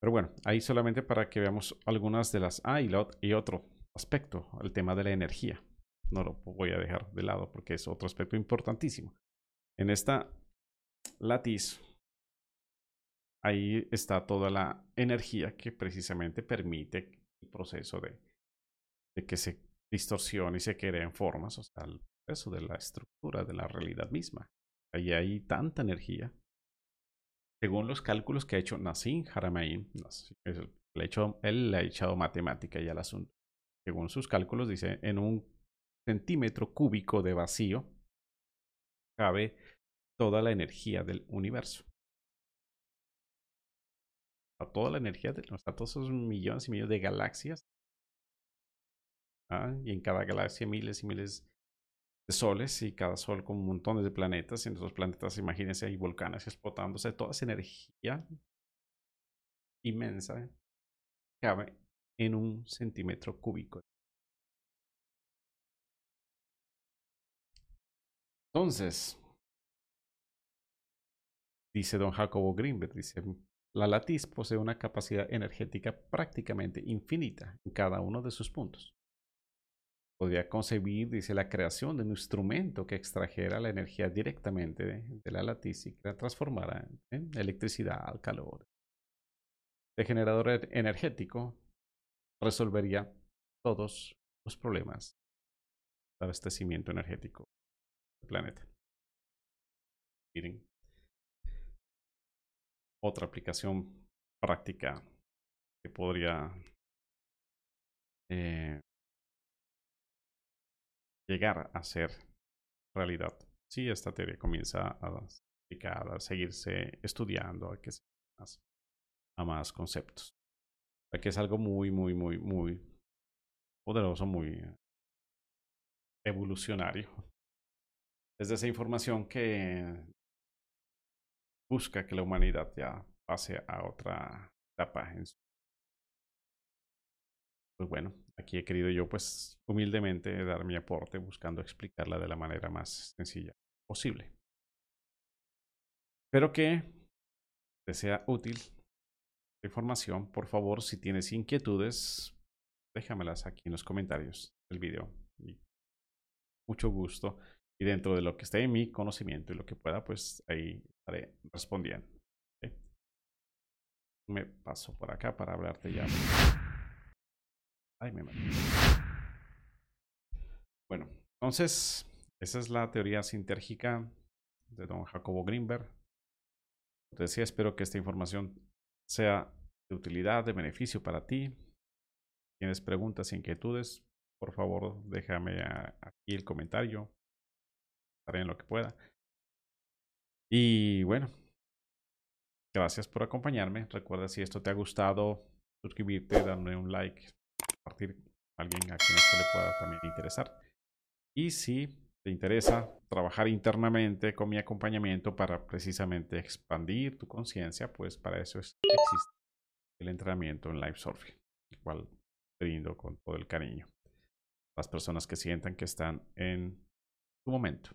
S1: Pero bueno, ahí solamente para que veamos algunas de las... Ah, y, otro aspecto, el tema de la energía. No lo voy a dejar de lado porque es otro aspecto importantísimo. En esta latiz, ahí está toda la energía que precisamente permite el proceso de, que se distorsione y se en formas, o sea, el proceso de la estructura de la realidad misma. Ahí hay tanta energía según los cálculos que ha hecho Nassim Haramein, él le ha echado matemática ya al asunto. Según sus cálculos, dice, en un centímetro cúbico de vacío cabe toda la energía del universo. A toda la energía de a todos esos millones y millones de galaxias. ¿ah? Y en cada galaxia miles y miles de soles y cada sol con montones de planetas. Y en esos planetas, imagínense, hay volcanes explotándose, toda esa energía inmensa cabe en un centímetro cúbico. Entonces, dice don Jacobo Greenberg, dice, la latiz posee una capacidad energética prácticamente infinita en cada uno de sus puntos podría concebir, dice, la creación de un instrumento que extrajera la energía directamente de, la latiz y que la transformara en electricidad al calor. El generador e-, energético resolvería todos los problemas de abastecimiento energético del planeta. Miren. Otra aplicación práctica que podría eh, llegar a ser realidad. Si esta teoría comienza a, a seguirse estudiando, a que se más, a más conceptos. Que es algo muy, muy, muy, muy poderoso, muy evolucionario. Es de esa información que busca que la humanidad ya pase a otra etapa pues bueno, aquí he querido yo pues humildemente dar mi aporte buscando explicarla de la manera más sencilla posible. Espero que te sea útil la información. Por favor, si tienes inquietudes, déjamelas aquí en los comentarios del video. Mucho gusto. Y dentro de lo que esté en mi conocimiento y lo que pueda, pues ahí estaré respondiendo. Me paso por acá para hablarte ya. Ay, me Bueno, entonces, esa es la teoría sintérgica de don Jacobo Greenberg. Te decía, espero que esta información sea de utilidad, de beneficio para ti. Tienes preguntas, inquietudes, por favor, déjame aquí el comentario. Haré en lo que pueda. Y bueno, gracias por acompañarme. Recuerda si esto te ha gustado, suscribirte, darme un like, compartir a alguien a quien esto le pueda también interesar. Y si te interesa trabajar internamente con mi acompañamiento para precisamente expandir tu conciencia, pues para eso existe el entrenamiento en Live Surfing, el cual brindo con todo el cariño. Las personas que sientan que están en tu momento.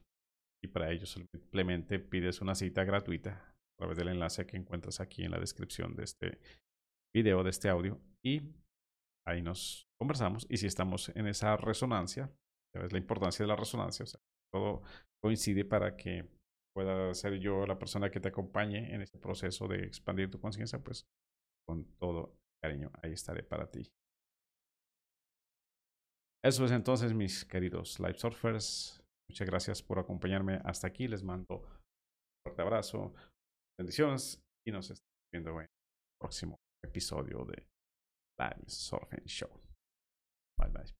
S1: Y para ello simplemente pides una cita gratuita a través del enlace que encuentras aquí en la descripción de este video, de este audio. Y ahí nos conversamos. Y si estamos en esa resonancia, sabes la importancia de la resonancia, o sea, todo coincide para que pueda ser yo la persona que te acompañe en este proceso de expandir tu conciencia, pues con todo cariño, ahí estaré para ti. Eso es entonces, mis queridos Live Surfers. Muchas gracias por acompañarme hasta aquí. Les mando un fuerte abrazo, bendiciones y nos estamos viendo en el próximo episodio de Live Surfing Show. Bye bye.